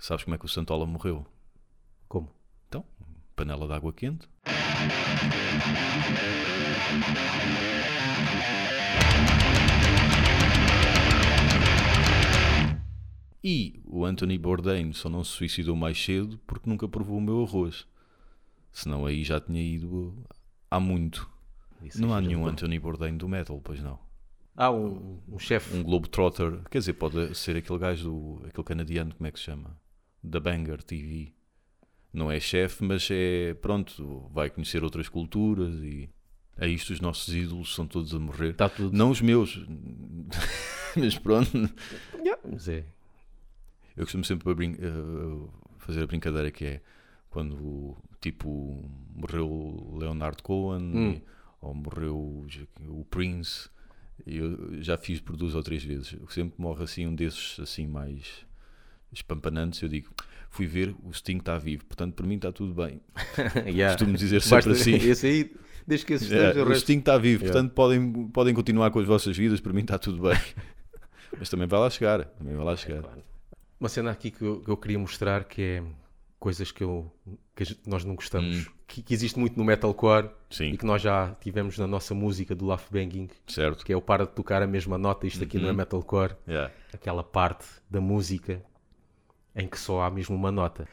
Sabes como é que o Santola morreu? Como? Então, panela de água quente. E o Anthony Bourdain só não se suicidou mais cedo porque nunca provou o meu arroz. Senão aí já tinha ido há muito. Isso Não há é nenhum bom. Anthony Bourdain do metal, pois não. Há um, um chefe. Um Globetrotter, quer dizer, pode ser aquele gajo, do, aquele canadiano, como é que se chama? Da Banger TV. Não é chefe, mas é, pronto, vai conhecer outras culturas e é isto, os nossos ídolos são todos a morrer. Está tudo. Não os meus, mas pronto. Yeah, mas é. Eu costumo sempre a brin- fazer a brincadeira que é quando, tipo, morreu o Leonard Cohen Hum. e- ou morreu o Prince. E eu já fiz por duas ou três vezes. Sempre morre assim um desses assim mais espampanantes, eu digo, fui ver, o Sting está vivo, portanto para mim está tudo bem. Yeah. Costumo dizer sempre Basta- assim. Esse aí, desde que esse É, esteja, o resto. Sting está vivo, Yeah. portanto podem, podem continuar com as vossas vidas, para mim está tudo bem. Mas também vai lá chegar, também vai lá chegar. Uma cena aqui que eu, que eu queria mostrar que é coisas que, eu, que gente- nós não gostamos, que, que existe muito no metalcore Hum. Sim. e que nós já tivemos na nossa música do Laugh Banging, Certo? que é o para de tocar a mesma nota, isto aqui não Uhum. é metalcore, Yeah. aquela parte da música em que só há mesmo uma nota.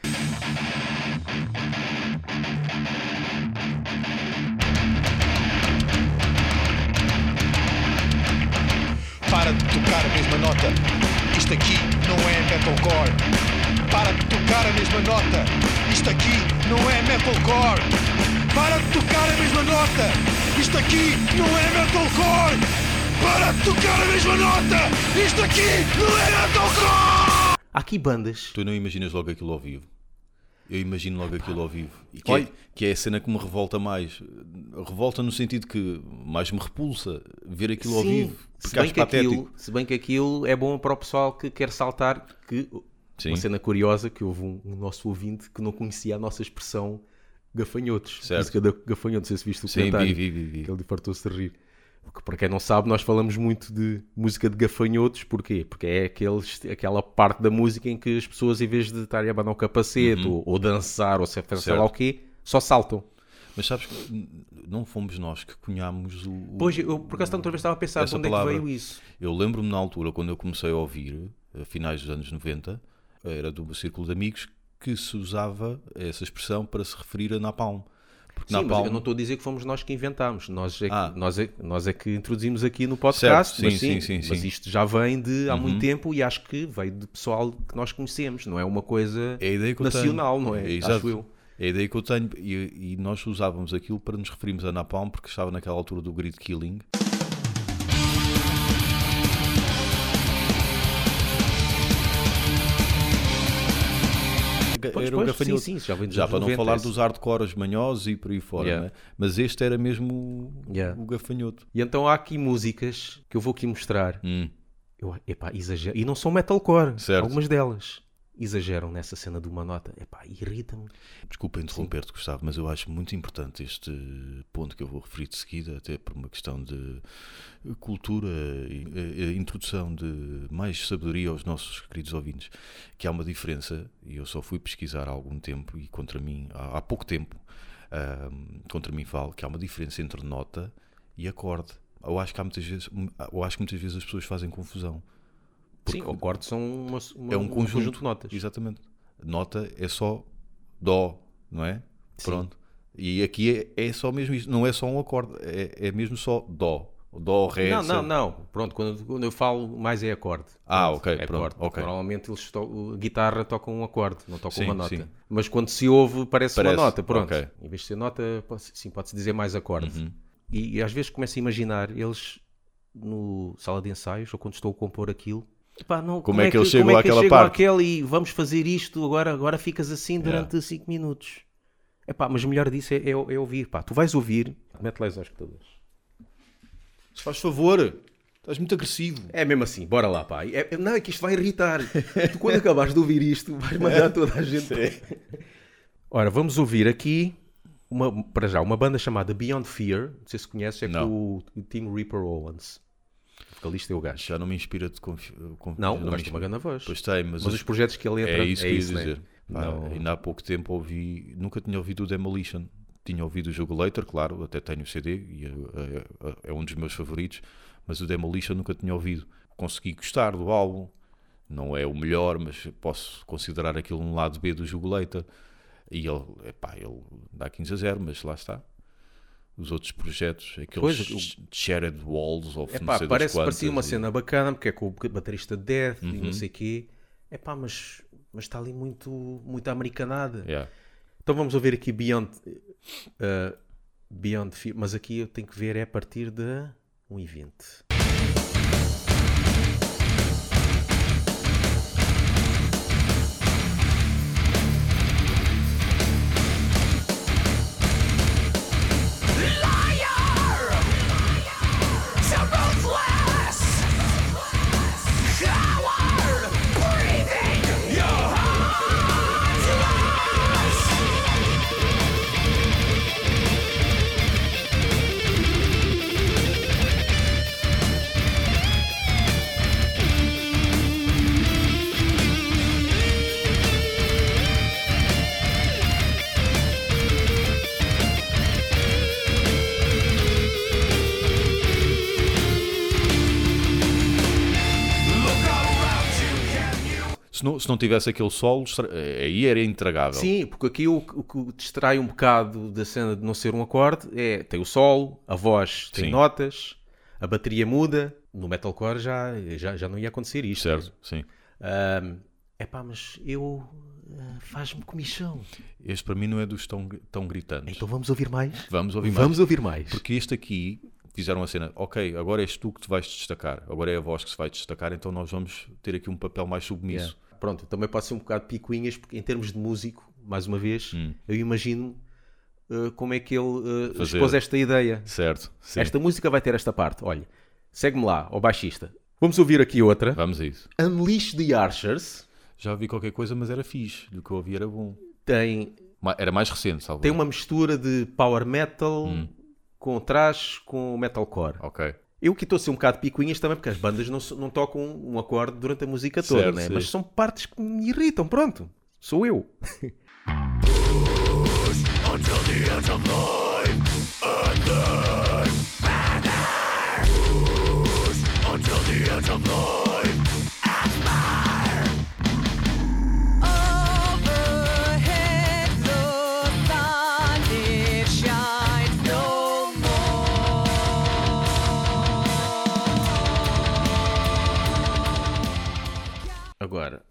Para de tocar a mesma nota. Isto aqui não é metalcore. Para de tocar a mesma nota. Isto aqui não é metalcore. Para de tocar a mesma nota. Isto aqui não é metalcore. Para de tocar a mesma nota. Isto aqui não é metalcore. Há aqui bandas. Tu não imaginas logo aquilo ao vivo. Eu imagino logo aquilo ao vivo. E que, Olha- é, que é a cena que me revolta mais. Revolta no sentido que mais me repulsa ver aquilo ao Sim, vivo. se bem, que patético. aquilo, se bem que aquilo é bom para o pessoal que quer saltar, que Sim. uma cena curiosa que houve um, um nosso ouvinte que não conhecia a nossa expressão gafanhotos. Certo. Música da gafanhotos, não sei se viste o Sim, comentário. vi, vi, vi, vi. Que ele fartou-se de rir. Porque, para quem não sabe, nós falamos muito de música de gafanhotos, porquê? Porque é aqueles, aquela parte da música em que as pessoas, em vez de estarem a abanar o capacete, ou, ou dançar, ou se sei Uhum. Lá o quê, só saltam. Mas sabes que não fomos nós que cunhámos o. Pois, eu por acaso outra vez estava a pensar de onde palavra. é que veio isso. Eu lembro-me na altura, quando eu comecei a ouvir, a finais dos anos 90, era do meu círculo de amigos que se usava essa expressão para se referir a Napalm. Porque Sim, mas Napalm. eu não estou a dizer que fomos nós que inventámos. Nós é que, Ah. nós é, nós é que introduzimos aqui no podcast. Mas, sim, sim, sim, sim, mas isto já vem de há muito tempo e acho que veio de pessoal que nós conhecemos. Não é uma coisa É nacional, tenho. não é? exato. Acho eu. É a ideia que eu tenho. E, e nós usávamos aquilo para nos referirmos a Napalm porque estava naquela altura do grid killing. Pois, Era o gafanhoto. sim, sim, já Já para não 90, falar esse. dos hardcores manhosos e por aí fora, Yeah. né? mas este era mesmo o, Yeah. o gafanhoto. E então há aqui músicas que eu vou aqui mostrar. Hum, Eu, epá, exagero. E não são metalcore. Certo. Algumas delas exageram nessa cena de uma nota. Epá, irrita-me. Desculpa interromper-te, Gustavo, mas eu acho muito importante este ponto que eu vou referir de seguida, até por uma questão de cultura e eh, introdução de mais sabedoria aos nossos queridos ouvintes, que há uma diferença, e eu só fui pesquisar há algum tempo, e contra mim, há, pouco tempo, ahm, contra mim falo, que há uma diferença entre nota e acorde. Eu acho que há muitas vezes, eu acho que muitas vezes as pessoas fazem confusão. Sim, acordes são uma, uma- é um conjunto, de notas. Exatamente. Nota é só dó, não é? Pronto. E aqui é, é só mesmo isto, não é só um acorde, é, é mesmo só dó. Dó, ré. Não, não, não. Pronto, quando, quando eu falo mais é acorde. Ah, ok, é pronto, acorde. ok. Normalmente eles to... a guitarra toca um acorde, não toca Sim, uma nota. sim. Mas quando se ouve parece, Parece, uma nota, pronto. ok. Em vez de ser nota, sim, pode-se dizer mais acorde. Uhum. E, e às vezes começo a imaginar eles no sala de ensaios ou quando estou a compor aquilo. Epá, não, como, é que eles como chegam é que àquela parte? àquele e vamos fazer isto, agora, agora ficas assim durante 5 minutos. Epá, mas melhor disso é, é, é ouvir. Pá, tu vais ouvir, mete lá os escutadores. Se faz favor, estás muito agressivo. É mesmo assim, bora lá, pá. É- é- não, é que isto vai irritar. tu, quando acabares de ouvir isto, vais mandar toda a gente. Ora, vamos ouvir aqui, uma, para já, uma banda chamada Beyond Fear. Não sei se conheces, é Não. com o, o Tim Reaper Owens. Vocalista é o gajo. Já não me inspira de confi... confi- Não, já o gajo tem uma grande voz. Pois tem, mas, Mas os- os projetos que ele entra é isso que eu ia né? dizer. Pá, Não. Ainda há pouco tempo ouvi, nunca tinha ouvido o Demolition. Tinha ouvido o Jugulator, claro, até tenho o CD e é, é- é um dos meus favoritos, mas o Demolition nunca tinha ouvido. Consegui gostar do álbum, não é o melhor, mas posso considerar aquilo um lado B do Jugulator. E ele, epá, ele dá 15 a 0, mas lá está. Os outros projetos, aqueles Pois, o- sh- Shattered Walls of É pá, parece, parecia uma e- cena bacana, porque é com o baterista de Death e Uhum. não sei o quê. É pá, mas, mas está ali muito, muito americanada. Yeah. Então vamos ouvir aqui Beyond, uh, Beyond mas aqui eu tenho que ver é a partir de 1,20. Se não, se não tivesse aquele solo, aí era intragável. Sim, porque aqui o, o que distrai um bocado da cena de não ser um acorde é tem o solo, a voz tem Sim. notas, a bateria muda. No metalcore já, já, já não ia acontecer isto. Certo, sim. É pá, mas eu ah, faz-me comichão. Este para mim não é dos tão, tão gritantes. Então vamos ouvir mais? Vamos ouvir mais. Vamos ouvir mais. Porque este aqui fizeram a cena, ok, agora és tu que te vais destacar, agora é a voz que se vai destacar, então nós vamos ter aqui um papel mais submisso. Yeah. Pronto, também pode ser um bocado picuinhas, porque em termos de músico, mais uma vez, eu imagino uh, como é que ele uh, expôs esta ideia. Certo, sim. Esta música vai ter esta parte. Olha, segue-me lá, ao baixista. Vamos ouvir aqui outra. Vamos a isso. Unleash the Archers Já ouvi qualquer coisa, mas era fixe. Do que eu ouvi era bom. tem, Era mais recente, salvo tem uma mistura de power metal Hum. com thrash com metalcore. Ok. Eu que estou a ser um bocado picuinhas também, porque as bandas não, não tocam um acorde durante a música toda, Certo, né? sim. mas são partes que me irritam, pronto. Sou eu.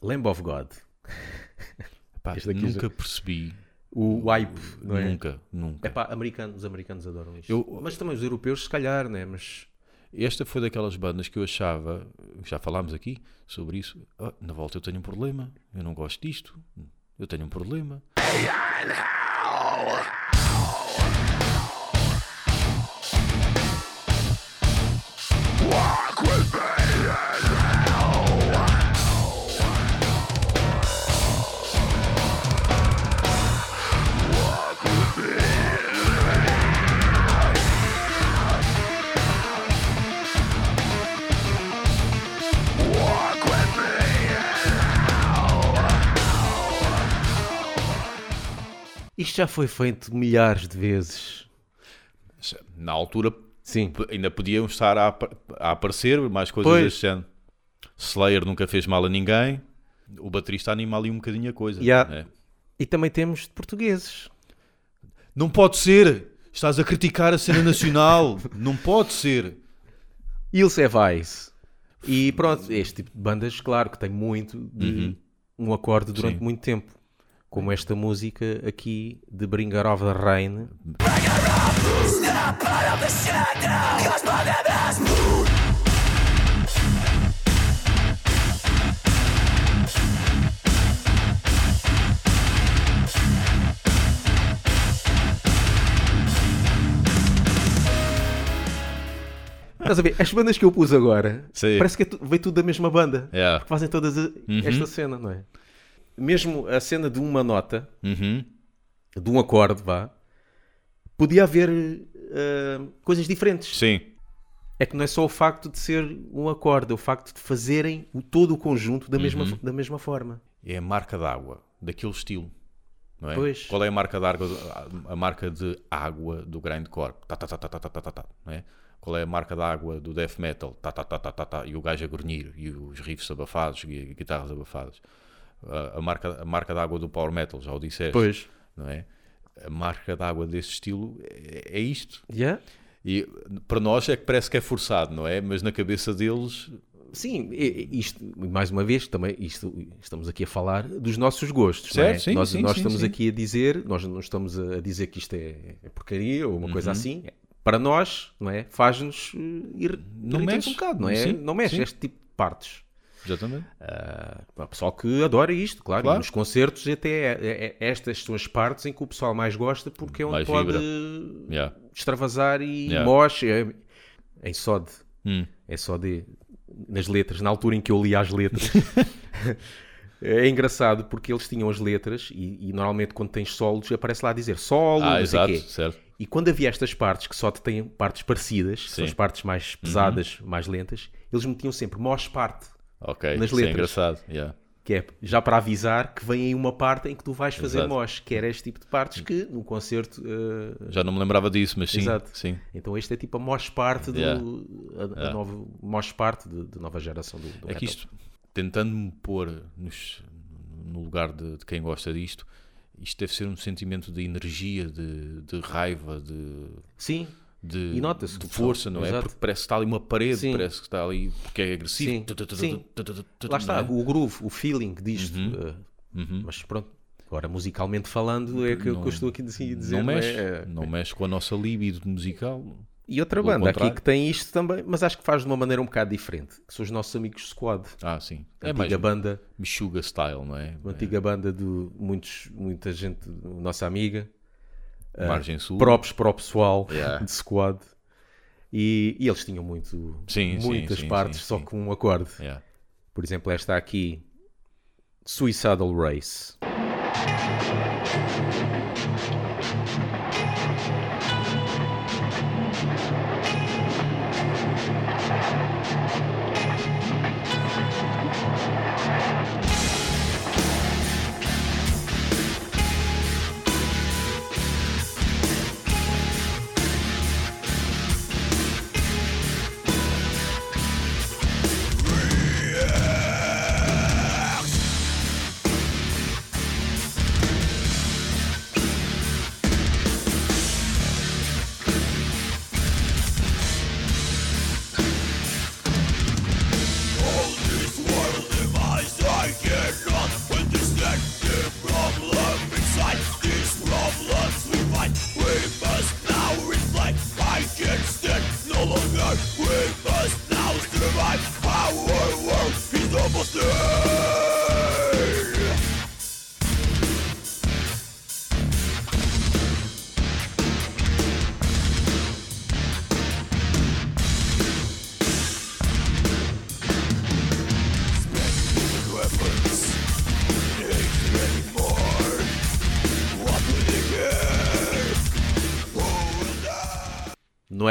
Lamb of God. Pá, Este aqui nunca já- percebi. O wipe, não é? Nunca, nunca. É pá, americanos, os americanos adoram isto. Eu- Mas também os europeus, se calhar, né? Mas Esta foi daquelas bandas que eu achava, já falámos aqui sobre isso. "Ah, na volta eu tenho um problema, eu não gosto disto, eu tenho um problema. Isto já foi feito milhares de vezes. Na altura Sim. ainda podiam estar a, a aparecer mais coisas Pois. deste género. Slayer nunca fez mal a ninguém. O baterista anima ali um bocadinho a coisa. Yeah. né? E também temos de portugueses. Não pode ser! Estás a criticar a cena nacional! não pode ser! Ilse é Vice. E pronto, este tipo de bandas, claro, que tem muito de um acorde durante Uhum. Sim. muito tempo. Como esta música aqui de Bringer of the Rain. Estás a ver? As bandas que eu pus agora, Sim. parece que é veio tudo da mesma banda. Yeah. Porque fazem todas a- esta cena, não é? mesmo a cena de uma nota, uhum. de um acorde, vá, podia haver uh, coisas diferentes. Sim. É que não é só o facto de ser um acorde, é o facto de fazerem o, todo o conjunto da, uhum. mesma, da mesma forma. É a marca d'água, daquele estilo. É? Pois. Qual é a marca, de água, a marca de água do grindcore? Tá, tá, tá, tá, tá, tá, tá, tá, não é? Qual é a marca d'água do death metal? Tá, tá, tá, tá, tá, tá. E o gajo a grunhir, e os riffs abafados, e guitarras abafadas. A, a marca, a marca d'água do power metal, já o disseste. Pois. Não é? A marca d'água desse estilo é, é isto. Yeah? E para nós é que parece que é forçado, não é? Mas na cabeça deles, Sim, isto, mais uma vez, também isto, estamos aqui a falar dos nossos gostos. é? Certo, sim, nós sim, nós sim, estamos aqui a dizer, nós não estamos a dizer que isto é, é porcaria ou uma Uhum. coisa assim. Para nós, não é? Faz-nos uh, ir, Não mexe. um bocado, não é? Não mexe este tipo de partes. Exatamente. Há pessoal que adora isto, claro. Claro. Nos concertos até é- é- é- estas são as partes em que o pessoal mais gosta porque é onde Mais pode. Yeah. extravasar e Yeah. moche. É, em só de. Hum. É só de. Nas letras, na altura em que eu li as letras. é engraçado porque eles tinham as letras e, e normalmente quando tens solos aparece lá a dizer solo, Ah, não sei exato, quê. certo. E quando havia estas partes que só têm partes parecidas, são. Uhum. as partes mais pesadas, mais lentas, eles metiam sempre mos parte. Ok, Nas é letras. engraçado. Yeah. Que é já para avisar que vem aí uma parte em que tu vais fazer Exato. mosh, que era este tipo de partes que no concerto. eh, Já não me lembrava disso, mas sim. Exato. sim. Então este é tipo a mosh parte do. Yeah. A, a Yeah. nova mosh parte de, de nova geração do, do É que isto, tentando-me pôr nos- no lugar de, de quem gosta disto, isto deve ser um sentimento de energia, de, de raiva, de, Sim, de, de força, não é? Exato. Porque parece que está ali uma parede, Sim. parece que está ali porque é agressivo. Sim, sim. lá não está, é? o groove, o feeling disto. Uhum. eh, Mas pronto, agora musicalmente falando é que, Não- que eu estou aqui a dizer. não é? mexe, É- não mexe com a nossa libido musical. E outra Pelo banda aqui contrário. que tem isto também, mas acho que faz de uma maneira um bocado diferente, que são os nossos amigos Squad. Ah, sim. A É mais antiga banda, Meshuga style, não é? uma antiga banda de muitos, muita gente, nossa amiga, Margem Sul. próprios para o pessoal Yeah. de Squad. E, e eles tinham muito, Sim, muitas sim, partes sim, só com um acorde. Yeah. Por exemplo, esta aqui, Suicidal Race.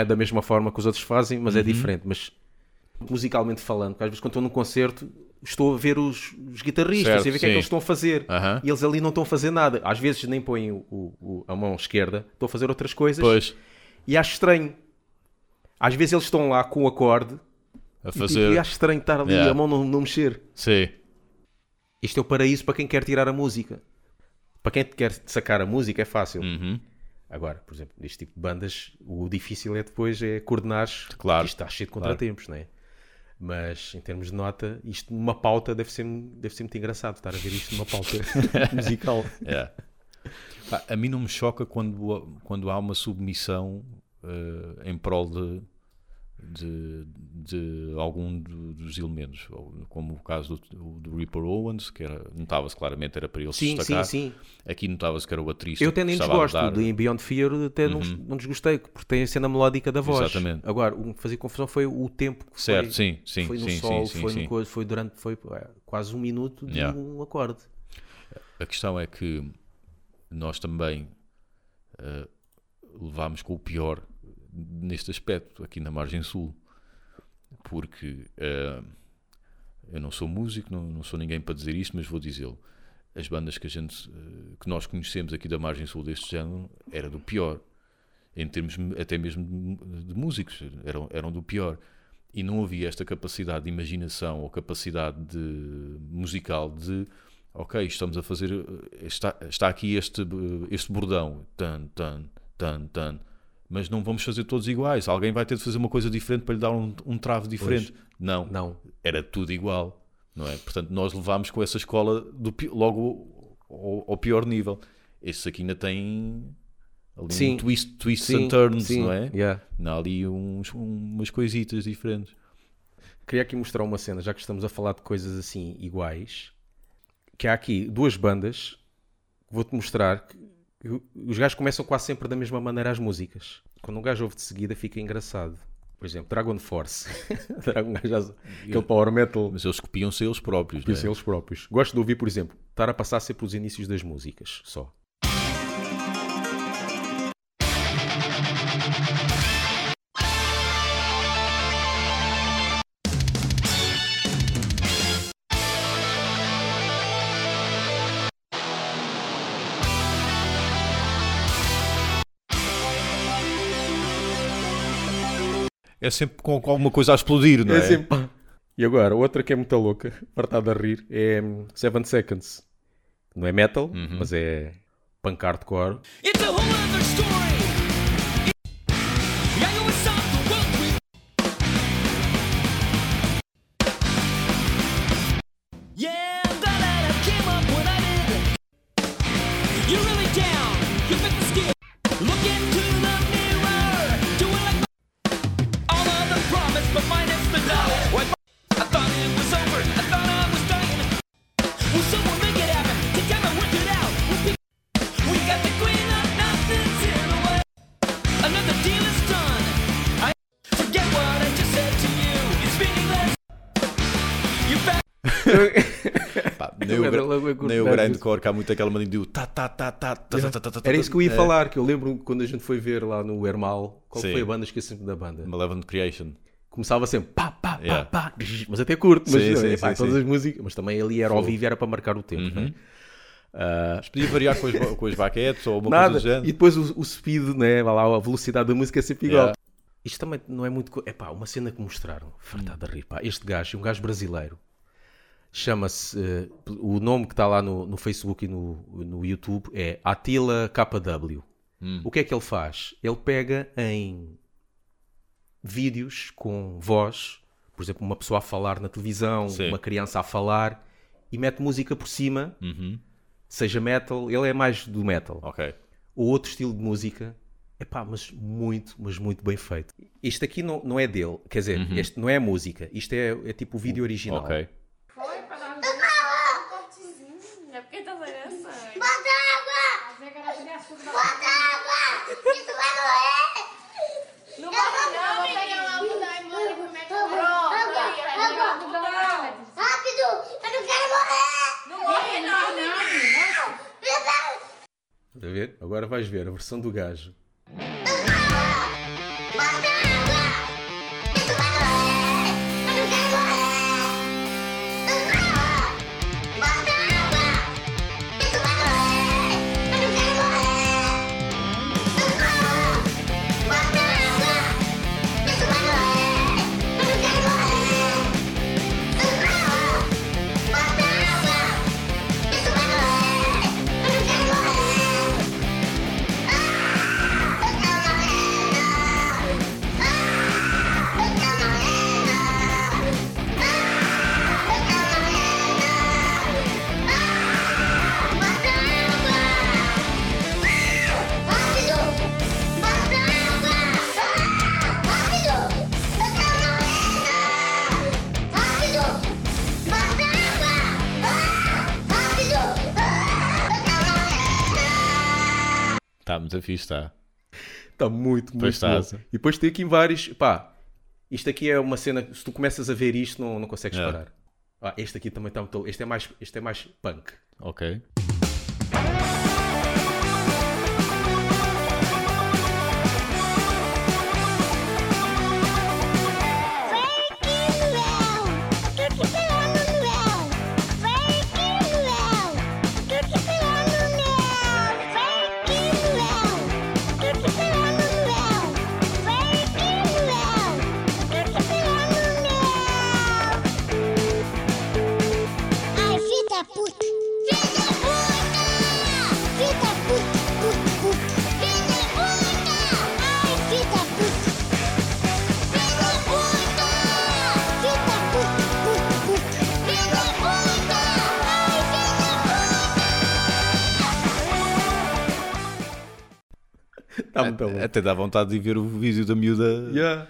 Da mesma forma que os outros fazem, mas é Uhum. diferente. Mas musicalmente falando, porque às vezes quando estou num concerto estou a ver os, os guitarristas Certo, e a ver o que é que eles estão a fazer. Aham. E eles ali não estão a fazer nada. Às vezes nem põem o- o- a mão esquerda, estão a fazer outras coisas. Pois, E acho estranho. Às vezes eles estão lá com o acorde a e, tipo, fazer. e acho estranho estar ali Yeah. a mão não, não mexer. Sim. Isto é o paraíso para quem quer tirar a música. Para quem quer sacar a música é fácil. Uhum. Agora, por exemplo, neste tipo de bandas, o difícil é depois é coordenar. Claro, Isto está cheio de contratempos, não é? Mas em termos de nota, isto numa pauta deve ser, deve ser muito engraçado estar a ver isto numa pauta musical. É. Pá, a mim não me choca quando, quando há uma submissão eh, em prol de, de, de algum do- dos elementos, como o caso do, do Reaper Owens, que era, notava-se claramente era para ele se Sim, sim, destacar. sim. Aqui notava-se que era o baterista. Eu até nem desgosto dar- em Beyond Fear, até não, não desgostei, porque tem a cena melódica da voz. Exatamente. Agora, o que fazia confusão foi o tempo que Certo, foi. sim, sim, foi no sim, sol, sim, sim, foi, sim. coisa, foi durante foi é, quase um minuto de Yeah. um acorde. A questão é que nós também eh, levámos com o pior neste aspecto, aqui na margem sul. porque eh, eu não sou músico, não, não sou ninguém para dizer isto, mas vou dizê-lo. As bandas que, a gente, eh, que nós conhecemos aqui da margem sul deste género era do pior, em termos até mesmo de, músicos, eram, eram do pior. E não havia esta capacidade de imaginação ou capacidade de, musical de ok, estamos a fazer, eh, está, está aqui este, este bordão, tan, tan, tan, tan, mas não vamos fazer todos iguais. Alguém vai ter de fazer uma coisa diferente para lhe dar um, um travo diferente. Não, Não. era tudo igual, não é? Portanto, nós levámos com essa escola do, logo ao, ao pior nível. Estes aqui ainda têm ali Sim. um twist, twists Sim, and turns, sim, não é? yeah. Há ali uns, umas coisitas diferentes. Queria aqui mostrar uma cena, já que estamos a falar de coisas assim iguais, que há aqui duas bandas, vou-te mostrar, que os gajos começam quase sempre da mesma maneira as músicas. Quando um gajo ouve de seguida fica engraçado. Por exemplo, Dragon Force. Dragon gajo aquele power metal Mas eles copiam-se eles próprios, é? Pensam eles próprios. Gosto de ouvir, por exemplo, estar a passar sempre os inícios das músicas, só. É sempre com, com alguma coisa a explodir, não é? É sempre- E agora, outra que é muito louca, partada a rir, é Seven Seconds. Não é metal, mas é punk hardcore. It's a whole other story. Nem o grande isso. core, que há muito aquela maneira de tá, tá, tá, tá, tá, tá, tá, tá, tá, Era isso que eu ia é, falar, que eu lembro quando a gente foi ver lá no Hermal, qual foi a banda, esqueci-me da banda. Malevolent Creation. Começava sempre pá, pá, pá, pá, mas até curto, mas, Sim, é, pá, todas as músicas, mas também ali era ao vivo e era para marcar o tempo. Uhum. né? Mas podia variar com as, com as baquetes ou uma Nada, coisa do e género. depois o, o speed, né, vá lá, a velocidade da música é sempre igual. Yeah. Isto também não é muito. É pá, uma cena que mostraram, fartada a rir, pá. Este gajo, um gajo brasileiro, chama-se. eh, o nome que está lá no, no Facebook e no, no YouTube é Atila KW. O que é que ele faz? Ele pega em vídeos com voz, por exemplo, uma pessoa a falar na televisão, Sim. uma criança a falar, e mete música por cima, Uhum. seja metal, ele é mais do metal Ok. ou outro estilo de música. Epá, mas muito, mas muito bem feito. Isto aqui não, não é dele, quer dizer, este não é música, isto é, é tipo o vídeo original. Ok. Foi pra dar um cortezinho. É porque tá saindo sangue. Bota água! Bota água! Isso vai morrer! Não bota não, vou pegar uma algodão e vou comer com Água! Água! Rápido! Eu não quero morrer! Não morre não, não. A ver? Agora vais ver a versão do gajo. Está muito fixe, está. Está muito, muito Pois bom. está. E depois tem aqui vários. Pá, isto aqui é uma cena. Se tu começas a ver isto, não, não consegues É. parar. Ah, este aqui também está muito. Este é mais, este é mais punk. Ok. Está muito bom. Até dá vontade de ver o vídeo da miúda Yeah.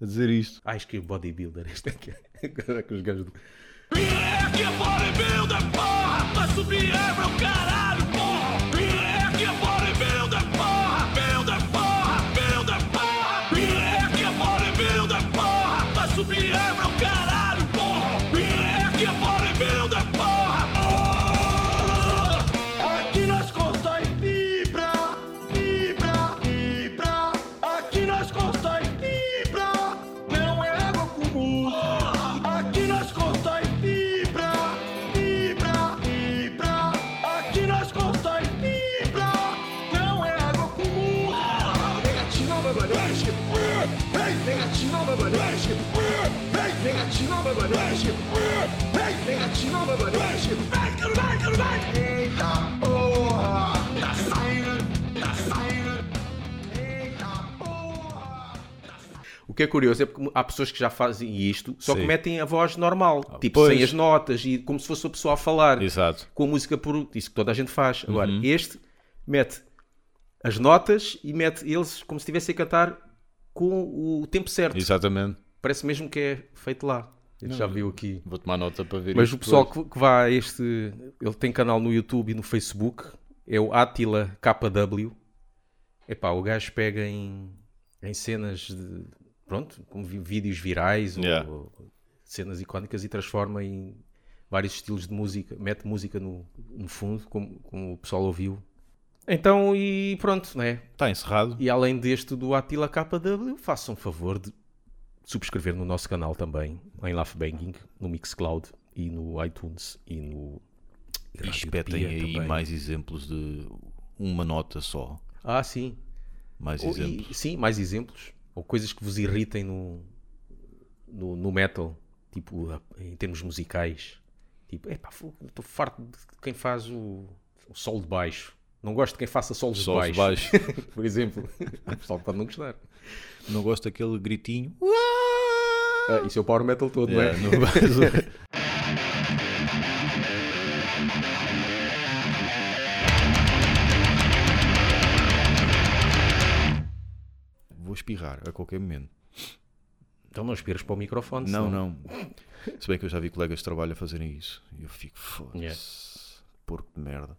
a dizer isto. Acho que é bodybuilder. Este aqui é com os gajos do... É que é bodybuilder, porra! Vai subir é meu caralho, negativa, babanete. Vem, negativa, babanete. Vem, negativa, babanete. Vem, que não vai, que não vai. Eita porra, tá saindo, tá saindo. Eita porra. O que é curioso é porque há pessoas que já fazem isto, só que Sim. metem a voz normal, tipo pois. sem as notas e como se fosse a pessoa a falar, Exato. com a música por isso que toda a gente faz. Agora, Uhum. este mete as notas e mete eles como se estivessem a cantar com o tempo certo. Exatamente. Parece mesmo que é feito lá. Gente já viu aqui. Vou tomar nota para ver Mas o pessoal que, que vá a este. Ele tem canal no YouTube e no Facebook. É o Atila KW. Epá, o gajo pega em, em cenas de. Pronto, como vídeos virais Yeah. ou, ou cenas icónicas e transforma em vários estilos de música. Mete música no, no fundo, como, como o pessoal ouviu. Então, e pronto, né? Está encerrado. E além deste do Atila KW, façam favor de subscrever no nosso canal também, em Laugh Banging, no Mixcloud e no iTunes e no. E espetem aí também. mais exemplos de uma nota só. Ah, sim. Mais Ou- e- exemplos. sim, mais exemplos. Ou coisas que vos irritem no, no, no metal, tipo, em termos musicais. Tipo, epá, estou farto de quem faz o, o sol de baixo. Não gosto de quem faça solos Solos de baixo. baixo. Por exemplo. o pessoal pode não gostar. Não gosto daquele gritinho. Ah, isso é o power metal todo, não é? Yeah, não Vou espirrar a qualquer momento. Então não aspiras para o microfone. Não, senão- não. Se bem que eu já vi colegas de trabalho a fazerem isso. E eu fico, foda-se. Yeah. Porco de merda.